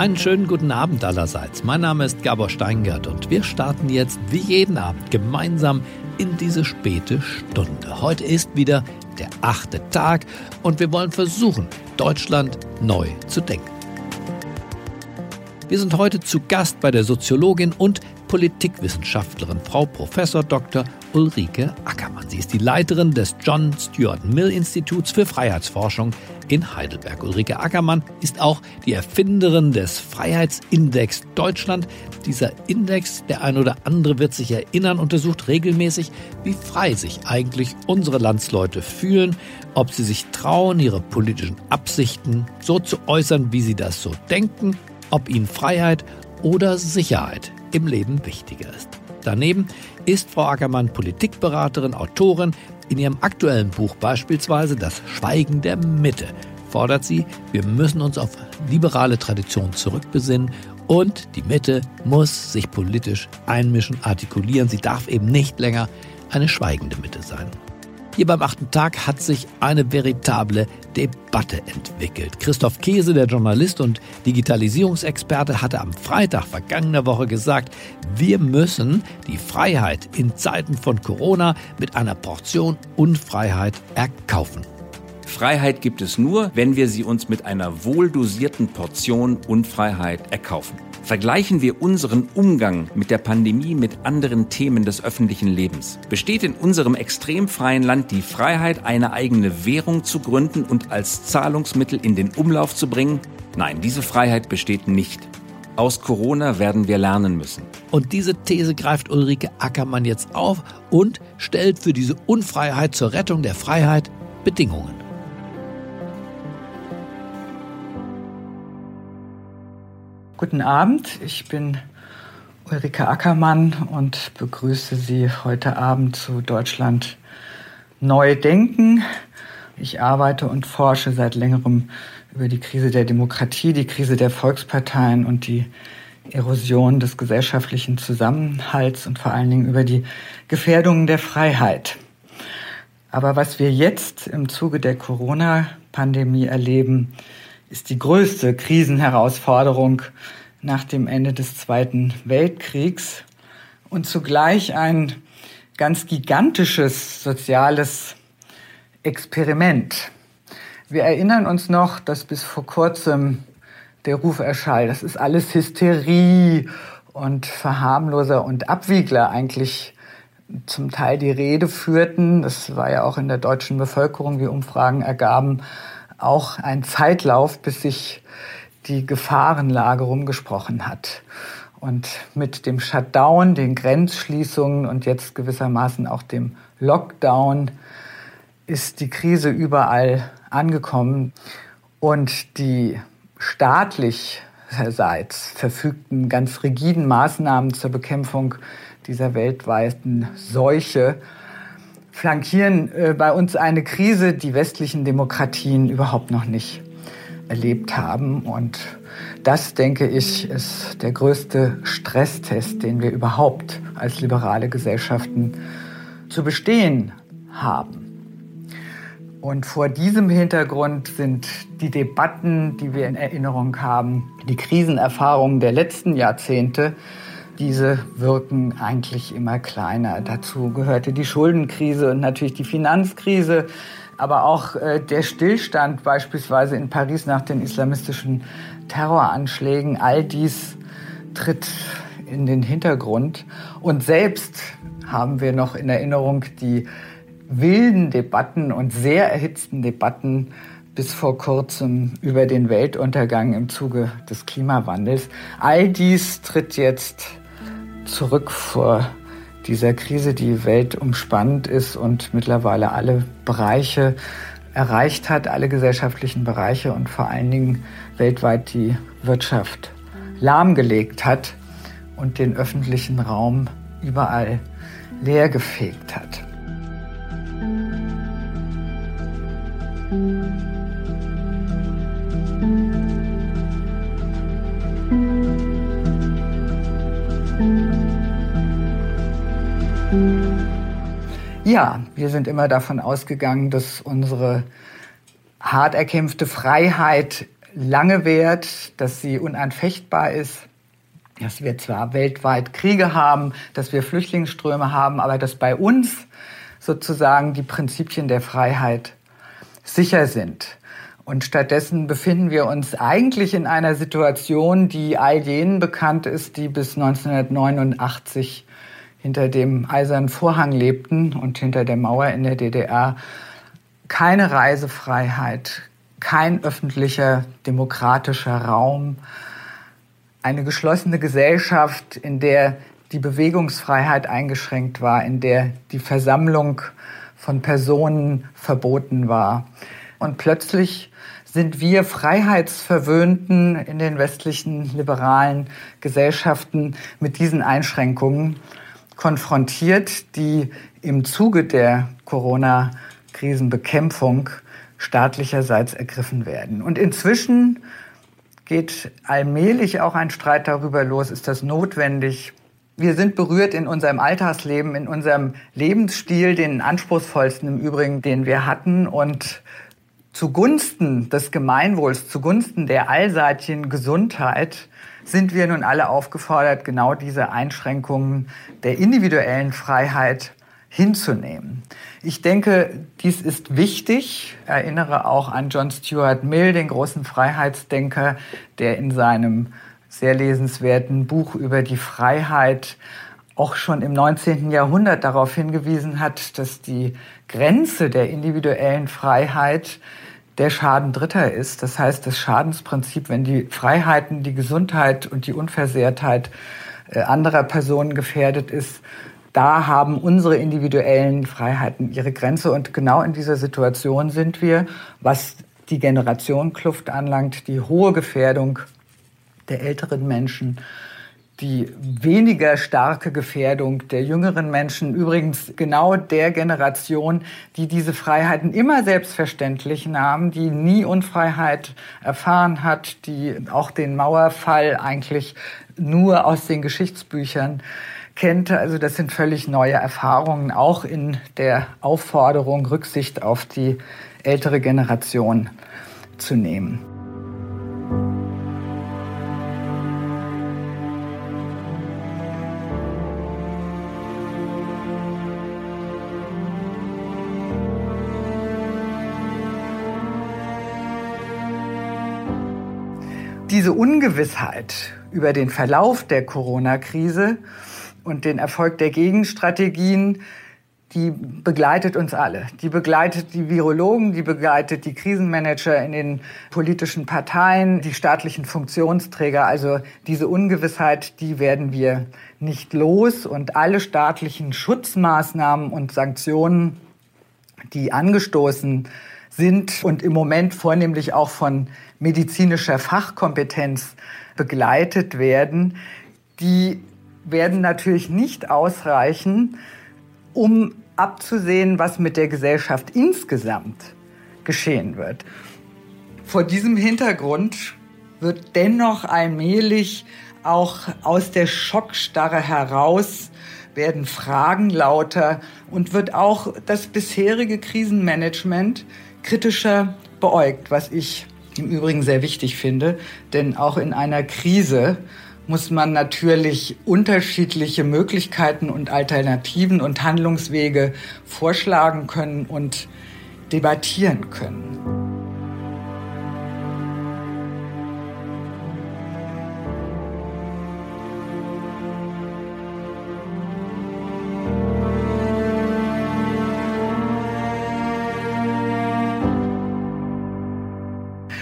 Einen schönen guten Abend allerseits. Mein Name ist Gabor Steingart und wir starten jetzt wie jeden Abend gemeinsam in diese späte Stunde. Heute ist wieder der achte Tag und wir wollen versuchen, Deutschland neu zu denken. Wir sind heute zu Gast bei der Soziologin und Politikwissenschaftlerin Frau Prof. Dr. Ulrike Ackermann. Sie ist die Leiterin des John Stuart Mill Instituts für Freiheitsforschung in Heidelberg. Ulrike Ackermann ist auch die Erfinderin des Freiheitsindex Deutschland. Dieser Index, der ein oder andere wird sich erinnern, untersucht regelmäßig, wie frei sich eigentlich unsere Landsleute fühlen, ob sie sich trauen, ihre politischen Absichten so zu äußern, wie sie das so denken, ob ihnen Freiheit oder Sicherheit im Leben wichtiger ist. Daneben ist Frau Ackermann Politikberaterin, Autorin. In ihrem aktuellen Buch beispielsweise Das Schweigen der Mitte fordert sie, wir müssen uns auf liberale Traditionen zurückbesinnen und die Mitte muss sich politisch einmischen, artikulieren. Sie darf eben nicht länger eine schweigende Mitte sein. Hier beim achten Tag hat sich eine veritable Debatte entwickelt. Christoph Käse, der Journalist und Digitalisierungsexperte, hatte am Freitag vergangener Woche gesagt, wir müssen die Freiheit in Zeiten von Corona mit einer Portion Unfreiheit erkaufen. Freiheit gibt es nur, wenn wir sie uns mit einer wohldosierten Portion Unfreiheit erkaufen. Vergleichen wir unseren Umgang mit der Pandemie mit anderen Themen des öffentlichen Lebens. Besteht in unserem extrem freien Land die Freiheit, eine eigene Währung zu gründen und als Zahlungsmittel in den Umlauf zu bringen? Nein, diese Freiheit besteht nicht. Aus Corona werden wir lernen müssen. Und diese These greift Ulrike Ackermann jetzt auf und stellt für diese Unfreiheit zur Rettung der Freiheit Bedingungen. Guten Abend, ich bin Ulrike Ackermann und begrüße Sie heute Abend zu Deutschland Neu Denken. Ich arbeite und forsche seit längerem über die Krise der Demokratie, die Krise der Volksparteien und die Erosion des gesellschaftlichen Zusammenhalts und vor allen Dingen über die Gefährdungen der Freiheit. Aber was wir jetzt im Zuge der Corona-Pandemie erleben, ist die größte Krisenherausforderung nach dem Ende des Zweiten Weltkriegs und zugleich ein ganz gigantisches soziales Experiment. Wir erinnern uns noch, dass bis vor kurzem der Ruf erschall, das ist alles Hysterie und Verharmloser und Abwiegler eigentlich zum Teil die Rede führten. Das war ja auch in der deutschen Bevölkerung, wie Umfragen ergaben, auch ein Zeitlauf, bis sich die Gefahrenlage rumgesprochen hat. Und mit dem Shutdown, den Grenzschließungen und jetzt gewissermaßen auch dem Lockdown ist die Krise überall angekommen. Und die staatlichseits verfügten ganz rigiden Maßnahmen zur Bekämpfung dieser weltweiten Seuche flankieren äh, bei uns eine Krise, die westlichen Demokratien überhaupt noch nicht erlebt haben. Und das, denke ich, ist der größte Stresstest, den wir überhaupt als liberale Gesellschaften zu bestehen haben. Und vor diesem Hintergrund sind die Debatten, die wir in Erinnerung haben, die Krisenerfahrungen der letzten Jahrzehnte, diese wirken eigentlich immer kleiner. Dazu gehörte die Schuldenkrise und natürlich die Finanzkrise, aber auch äh, der Stillstand beispielsweise in Paris nach den islamistischen Terroranschlägen. All dies tritt in den Hintergrund. Und selbst haben wir noch in Erinnerung die wilden Debatten und sehr erhitzten Debatten bis vor kurzem über den Weltuntergang im Zuge des Klimawandels. All dies tritt jetzt zurück vor dieser Krise, die weltumspannend ist und mittlerweile alle Bereiche erreicht hat, alle gesellschaftlichen Bereiche und vor allen Dingen weltweit die Wirtschaft lahmgelegt hat und den öffentlichen Raum überall leergefegt hat. Ja, wir sind immer davon ausgegangen, dass unsere hart erkämpfte Freiheit lange währt, dass sie unanfechtbar ist, dass wir zwar weltweit Kriege haben, dass wir Flüchtlingsströme haben, aber dass bei uns sozusagen die Prinzipien der Freiheit sicher sind. Und stattdessen befinden wir uns eigentlich in einer Situation, die all jenen bekannt ist, die bis 1989 hinter dem eisernen Vorhang lebten und hinter der Mauer in der DDR. Keine Reisefreiheit, kein öffentlicher demokratischer Raum, eine geschlossene Gesellschaft, in der die Bewegungsfreiheit eingeschränkt war, in der die Versammlung von Personen verboten war. Und plötzlich sind wir Freiheitsverwöhnten in den westlichen liberalen Gesellschaften mit diesen Einschränkungen konfrontiert, die im Zuge der Corona-Krisenbekämpfung staatlicherseits ergriffen werden. Und inzwischen geht allmählich auch ein Streit darüber los, ist das notwendig? Wir sind berührt in unserem Alltagsleben, in unserem Lebensstil, den anspruchsvollsten im Übrigen, den wir hatten. Und zugunsten des Gemeinwohls, zugunsten der allseitigen Gesundheit sind wir nun alle aufgefordert, genau diese Einschränkungen der individuellen Freiheit hinzunehmen. Ich denke, dies ist wichtig. Ich erinnere auch an John Stuart Mill, den großen Freiheitsdenker, der in seinem sehr lesenswerten Buch über die Freiheit auch schon im 19. Jahrhundert darauf hingewiesen hat, dass die Grenze der individuellen Freiheit der Schaden Dritter ist. Das heißt, das Schadensprinzip, wenn die Freiheiten, die Gesundheit und die Unversehrtheit äh, anderer Personen gefährdet ist, da haben unsere individuellen Freiheiten ihre Grenze. Und genau in dieser Situation sind wir, was die Generationenkluft anlangt, die hohe Gefährdung der älteren Menschen, die weniger starke Gefährdung der jüngeren Menschen, übrigens genau der Generation, die diese Freiheiten immer selbstverständlich nahm, die nie Unfreiheit erfahren hat, die auch den Mauerfall eigentlich nur aus den Geschichtsbüchern kennt. Also das sind völlig neue Erfahrungen, auch in der Aufforderung, Rücksicht auf die ältere Generation zu nehmen. Diese Ungewissheit über den Verlauf der Corona-Krise und den Erfolg der Gegenstrategien, die begleitet uns alle. Die begleitet die Virologen, die begleitet die Krisenmanager in den politischen Parteien, die staatlichen Funktionsträger. Also diese Ungewissheit, die werden wir nicht los. Und alle staatlichen Schutzmaßnahmen und Sanktionen, die angestoßen sind und im Moment vornehmlich auch von medizinischer Fachkompetenz begleitet werden, die werden natürlich nicht ausreichen, um abzusehen, was mit der Gesellschaft insgesamt geschehen wird. Vor diesem Hintergrund wird dennoch allmählich auch aus der Schockstarre heraus werden Fragen lauter und wird auch das bisherige Krisenmanagement kritischer beäugt, was ich im Übrigen sehr wichtig finde, denn auch in einer Krise muss man natürlich unterschiedliche Möglichkeiten und Alternativen und Handlungswege vorschlagen können und debattieren können.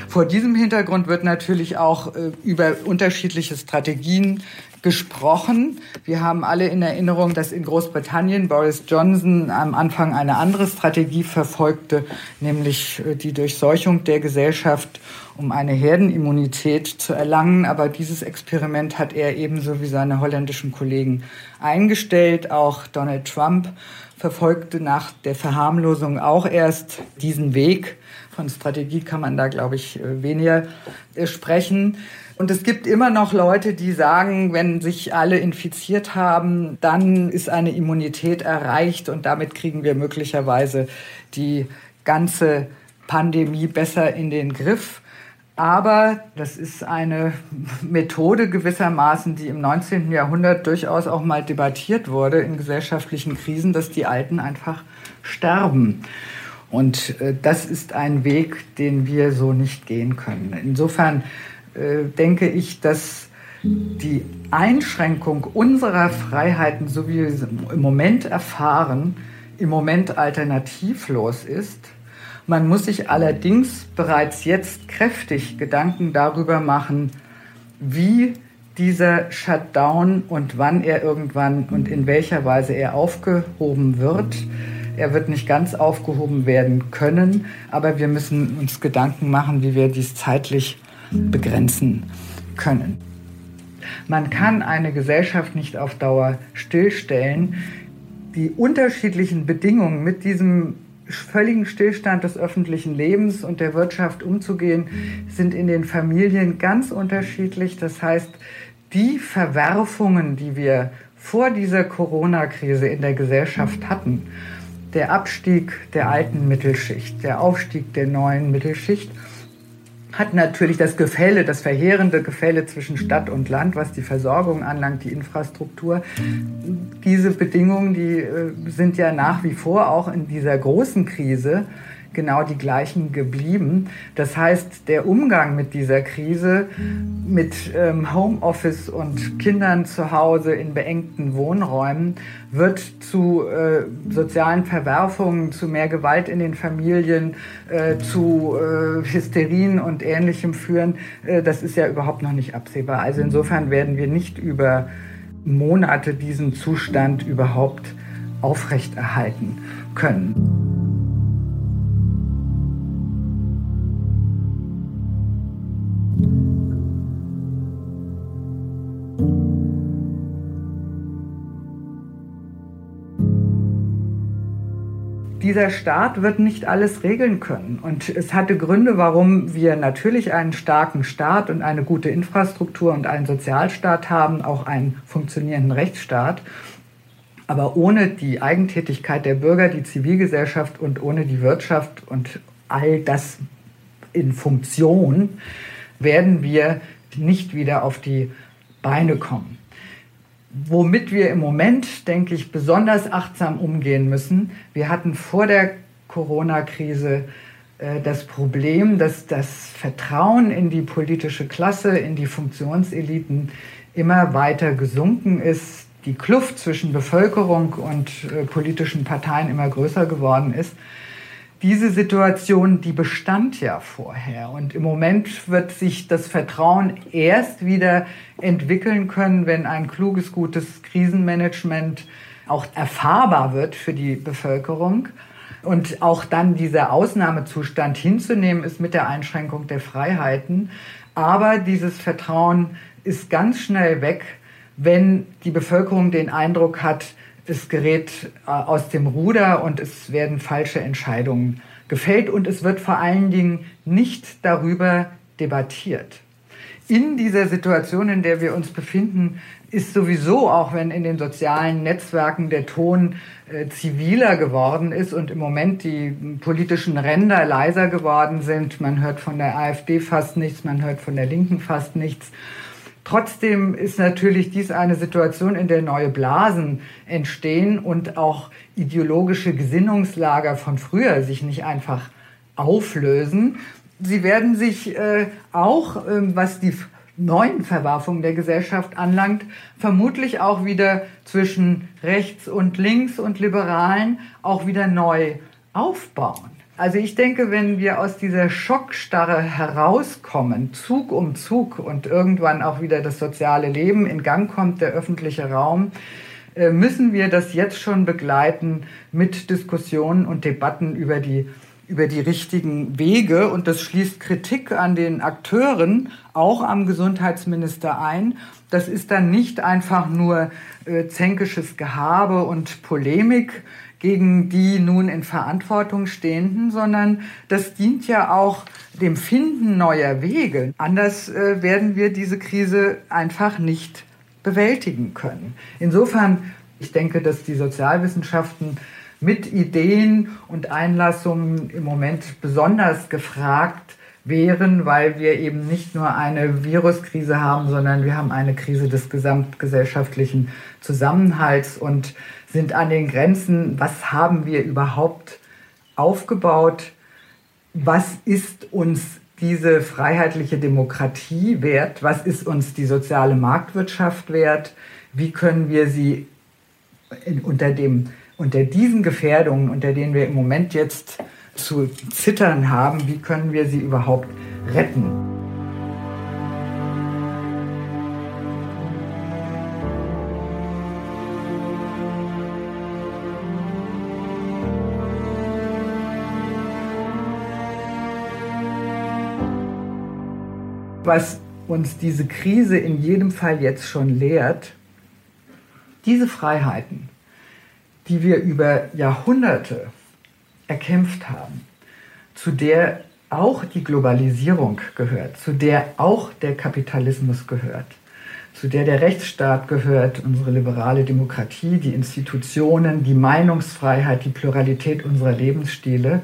Vor diesem Hintergrund wird natürlich auch äh, über unterschiedliche Strategien gesprochen. Wir haben alle in Erinnerung, dass in Großbritannien Boris Johnson am Anfang eine andere Strategie verfolgte, nämlich äh, die Durchseuchung der Gesellschaft, um eine Herdenimmunität zu erlangen. Aber dieses Experiment hat er ebenso wie seine holländischen Kollegen eingestellt. Auch Donald Trump verfolgte nach der Verharmlosung auch erst diesen Weg. Von Strategie kann man da, glaube ich, äh, weniger äh, sprechen. Und es gibt immer noch Leute, die sagen, wenn sich alle infiziert haben, dann ist eine Immunität erreicht und damit kriegen wir möglicherweise die ganze Pandemie besser in den Griff. Aber das ist eine Methode gewissermaßen, die im 19. Jahrhundert durchaus auch mal debattiert wurde in gesellschaftlichen Krisen, dass die Alten einfach sterben. Und äh, das ist ein Weg, den wir so nicht gehen können. Insofern äh, denke ich, dass die Einschränkung unserer Freiheiten, so wie wir sie im Moment erfahren, im Moment alternativlos ist man muss sich allerdings bereits jetzt kräftig Gedanken darüber machen, wie dieser Shutdown und wann er irgendwann und in welcher Weise er aufgehoben wird. Er wird nicht ganz aufgehoben werden können, aber wir müssen uns Gedanken machen, wie wir dies zeitlich begrenzen können. Man kann eine Gesellschaft nicht auf Dauer stillstellen. Die unterschiedlichen Bedingungen mit diesem völligen Stillstand des öffentlichen Lebens und der Wirtschaft umzugehen, sind in den Familien ganz unterschiedlich. Das heißt, die Verwerfungen, die wir vor dieser Corona-Krise in der Gesellschaft hatten, der Abstieg der alten Mittelschicht, der Aufstieg der neuen Mittelschicht, hat natürlich das Gefälle, das verheerende Gefälle zwischen Stadt und Land, was die Versorgung anlangt, die Infrastruktur. Diese Bedingungen, die äh, sind ja nach wie vor auch in dieser großen Krise genau die gleichen geblieben. Das heißt, der Umgang mit dieser Krise, mit ähm, Homeoffice und Kindern zu Hause in beengten Wohnräumen, wird zu äh, sozialen Verwerfungen, zu mehr Gewalt in den Familien, äh, zu äh, Hysterien und Ähnlichem führen. Äh, das ist ja überhaupt noch nicht absehbar. Also insofern werden wir nicht über Monate diesen Zustand überhaupt aufrechterhalten können. Dieser Staat wird nicht alles regeln können. Und es hatte Gründe, warum wir natürlich einen starken Staat und eine gute Infrastruktur und einen Sozialstaat haben, auch einen funktionierenden Rechtsstaat. Aber ohne die Eigentätigkeit der Bürger, die Zivilgesellschaft und ohne die Wirtschaft und all das in Funktion werden wir nicht wieder auf die Beine kommen. Womit wir im Moment, denke ich, besonders achtsam umgehen müssen. Wir hatten vor der Corona-Krise äh, das Problem, dass das Vertrauen in die politische Klasse, in die Funktionseliten immer weiter gesunken ist, die Kluft zwischen Bevölkerung und äh, politischen Parteien immer größer geworden ist diese Situation, die bestand ja vorher. Und im Moment wird sich das Vertrauen erst wieder entwickeln können, wenn ein kluges, gutes Krisenmanagement auch erfahrbar wird für die Bevölkerung. Und auch dann dieser Ausnahmezustand hinzunehmen ist mit der Einschränkung der Freiheiten. Aber dieses Vertrauen ist ganz schnell weg, wenn die Bevölkerung den Eindruck hat, es gerät äh, aus dem Ruder und es werden falsche Entscheidungen gefällt und es wird vor allen Dingen nicht darüber debattiert. In dieser Situation, in der wir uns befinden, ist sowieso, auch wenn in den sozialen Netzwerken der Ton äh, ziviler geworden ist und im Moment die politischen Ränder leiser geworden sind, man hört von der AfD fast nichts, man hört von der Linken fast nichts, Trotzdem ist natürlich dies eine Situation, in der neue Blasen entstehen und auch ideologische Gesinnungslager von früher sich nicht einfach auflösen. Sie werden sich äh, auch, äh, was die neuen Verwerfungen der Gesellschaft anlangt, vermutlich auch wieder zwischen rechts und links und Liberalen auch wieder neu aufbauen. Also ich denke, wenn wir aus dieser Schockstarre herauskommen, Zug um Zug und irgendwann auch wieder das soziale Leben in Gang kommt, der öffentliche Raum, äh, müssen wir das jetzt schon begleiten mit Diskussionen und Debatten über die, über die richtigen Wege. Und das schließt Kritik an den Akteuren, auch am Gesundheitsminister ein. Das ist dann nicht einfach nur äh, zänkisches Gehabe und Polemik, gegen die nun in Verantwortung stehenden, sondern das dient ja auch dem Finden neuer Wege. Anders äh, werden wir diese Krise einfach nicht bewältigen können. Insofern, ich denke, dass die Sozialwissenschaften mit Ideen und Einlassungen im Moment besonders gefragt wehren, weil wir eben nicht nur eine Viruskrise haben, sondern wir haben eine Krise des gesamtgesellschaftlichen Zusammenhalts und sind an den Grenzen, was haben wir überhaupt aufgebaut, was ist uns diese freiheitliche Demokratie wert, was ist uns die soziale Marktwirtschaft wert, wie können wir sie unter, dem, unter diesen Gefährdungen, unter denen wir im Moment jetzt zu zittern haben, wie können wir sie überhaupt retten. Was uns diese Krise in jedem Fall jetzt schon lehrt, diese Freiheiten, die wir über Jahrhunderte erkämpft haben, zu der auch die Globalisierung gehört, zu der auch der Kapitalismus gehört, zu der der Rechtsstaat gehört, unsere liberale Demokratie, die Institutionen, die Meinungsfreiheit, die Pluralität unserer Lebensstile.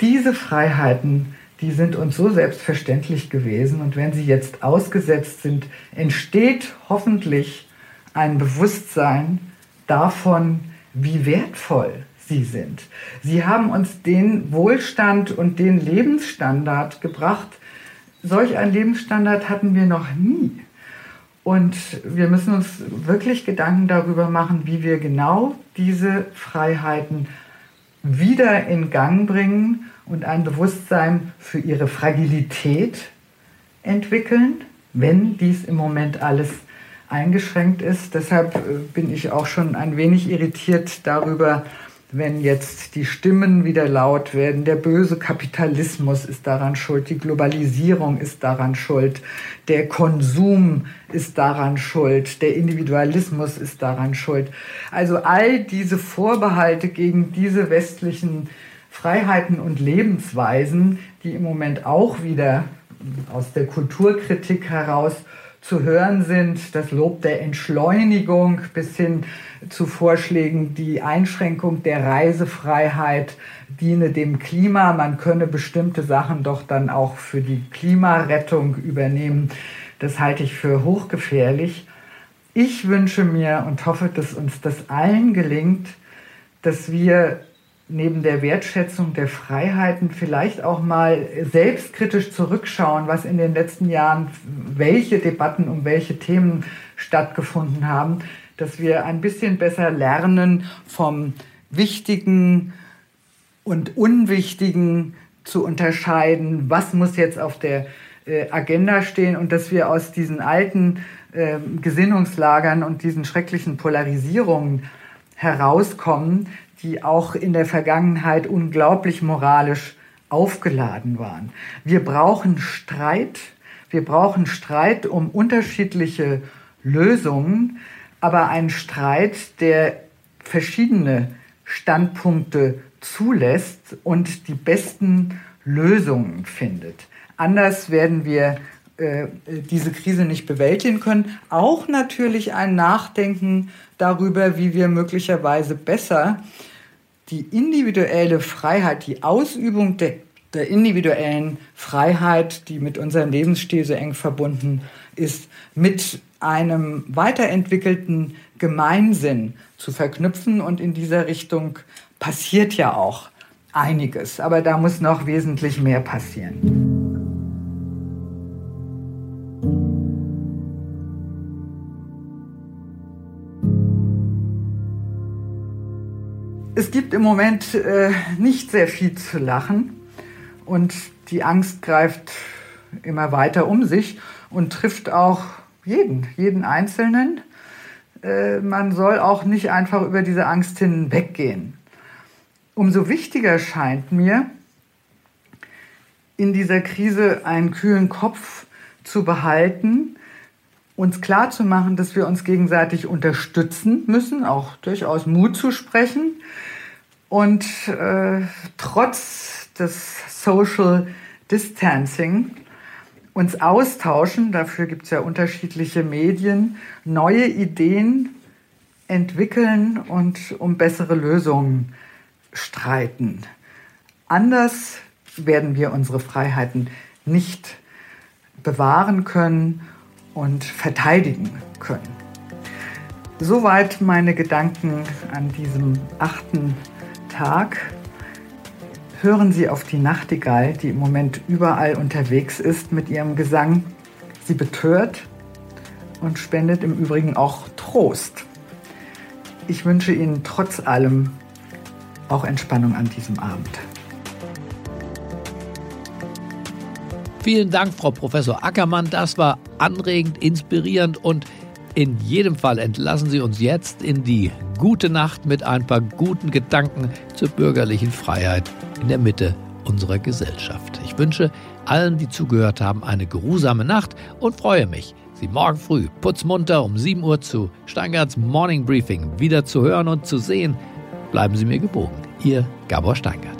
Diese Freiheiten, die sind uns so selbstverständlich gewesen und wenn sie jetzt ausgesetzt sind, entsteht hoffentlich ein Bewusstsein davon, wie wertvoll sie sind. Sie haben uns den Wohlstand und den Lebensstandard gebracht. Solch einen Lebensstandard hatten wir noch nie. Und wir müssen uns wirklich Gedanken darüber machen, wie wir genau diese Freiheiten wieder in Gang bringen und ein Bewusstsein für ihre Fragilität entwickeln, wenn dies im Moment alles eingeschränkt ist. Deshalb äh, bin ich auch schon ein wenig irritiert darüber, wenn jetzt die Stimmen wieder laut werden, der böse Kapitalismus ist daran schuld, die Globalisierung ist daran schuld, der Konsum ist daran schuld, der Individualismus ist daran schuld. Also all diese Vorbehalte gegen diese westlichen Freiheiten und Lebensweisen, die im Moment auch wieder aus der Kulturkritik heraus zu hören sind, das Lob der Entschleunigung bis hin zu Vorschlägen, die Einschränkung der Reisefreiheit diene dem Klima. Man könne bestimmte Sachen doch dann auch für die Klimarettung übernehmen. Das halte ich für hochgefährlich. Ich wünsche mir und hoffe, dass uns das allen gelingt, dass wir neben der Wertschätzung der Freiheiten vielleicht auch mal selbstkritisch zurückschauen, was in den letzten Jahren, welche Debatten um welche Themen stattgefunden haben, dass wir ein bisschen besser lernen vom Wichtigen und Unwichtigen zu unterscheiden, was muss jetzt auf der äh, Agenda stehen und dass wir aus diesen alten äh, Gesinnungslagern und diesen schrecklichen Polarisierungen herauskommen, die auch in der Vergangenheit unglaublich moralisch aufgeladen waren. Wir brauchen Streit, wir brauchen Streit um unterschiedliche Lösungen, aber einen Streit, der verschiedene Standpunkte zulässt und die besten Lösungen findet. Anders werden wir diese Krise nicht bewältigen können. Auch natürlich ein Nachdenken darüber, wie wir möglicherweise besser die individuelle Freiheit, die Ausübung der, der individuellen Freiheit, die mit unserem Lebensstil so eng verbunden ist, mit einem weiterentwickelten Gemeinsinn zu verknüpfen. Und in dieser Richtung passiert ja auch einiges. Aber da muss noch wesentlich mehr passieren. Es gibt im Moment äh, nicht sehr viel zu lachen und die Angst greift immer weiter um sich und trifft auch jeden, jeden Einzelnen. Äh, man soll auch nicht einfach über diese Angst hinweggehen. Umso wichtiger scheint mir, in dieser Krise einen kühlen Kopf zu behalten, uns klar zu machen, dass wir uns gegenseitig unterstützen müssen, auch durchaus Mut zu sprechen und äh, trotz des Social Distancing uns austauschen, dafür gibt es ja unterschiedliche Medien, neue Ideen entwickeln und um bessere Lösungen streiten. Anders werden wir unsere Freiheiten nicht bewahren können und verteidigen können. Soweit meine Gedanken an diesem achten Tag. Hören Sie auf die Nachtigall, die im Moment überall unterwegs ist mit ihrem Gesang. Sie betört und spendet im Übrigen auch Trost. Ich wünsche Ihnen trotz allem auch Entspannung an diesem Abend. Vielen Dank, Frau Professor Ackermann. Das war anregend, inspirierend und in jedem Fall entlassen Sie uns jetzt in die gute Nacht mit ein paar guten Gedanken zur bürgerlichen Freiheit in der Mitte unserer Gesellschaft. Ich wünsche allen, die zugehört haben, eine geruhsame Nacht und freue mich, Sie morgen früh putzmunter um 7 Uhr zu Steingarts Morning Briefing wieder zu hören und zu sehen. Bleiben Sie mir gebogen. Ihr Gabor Steingart.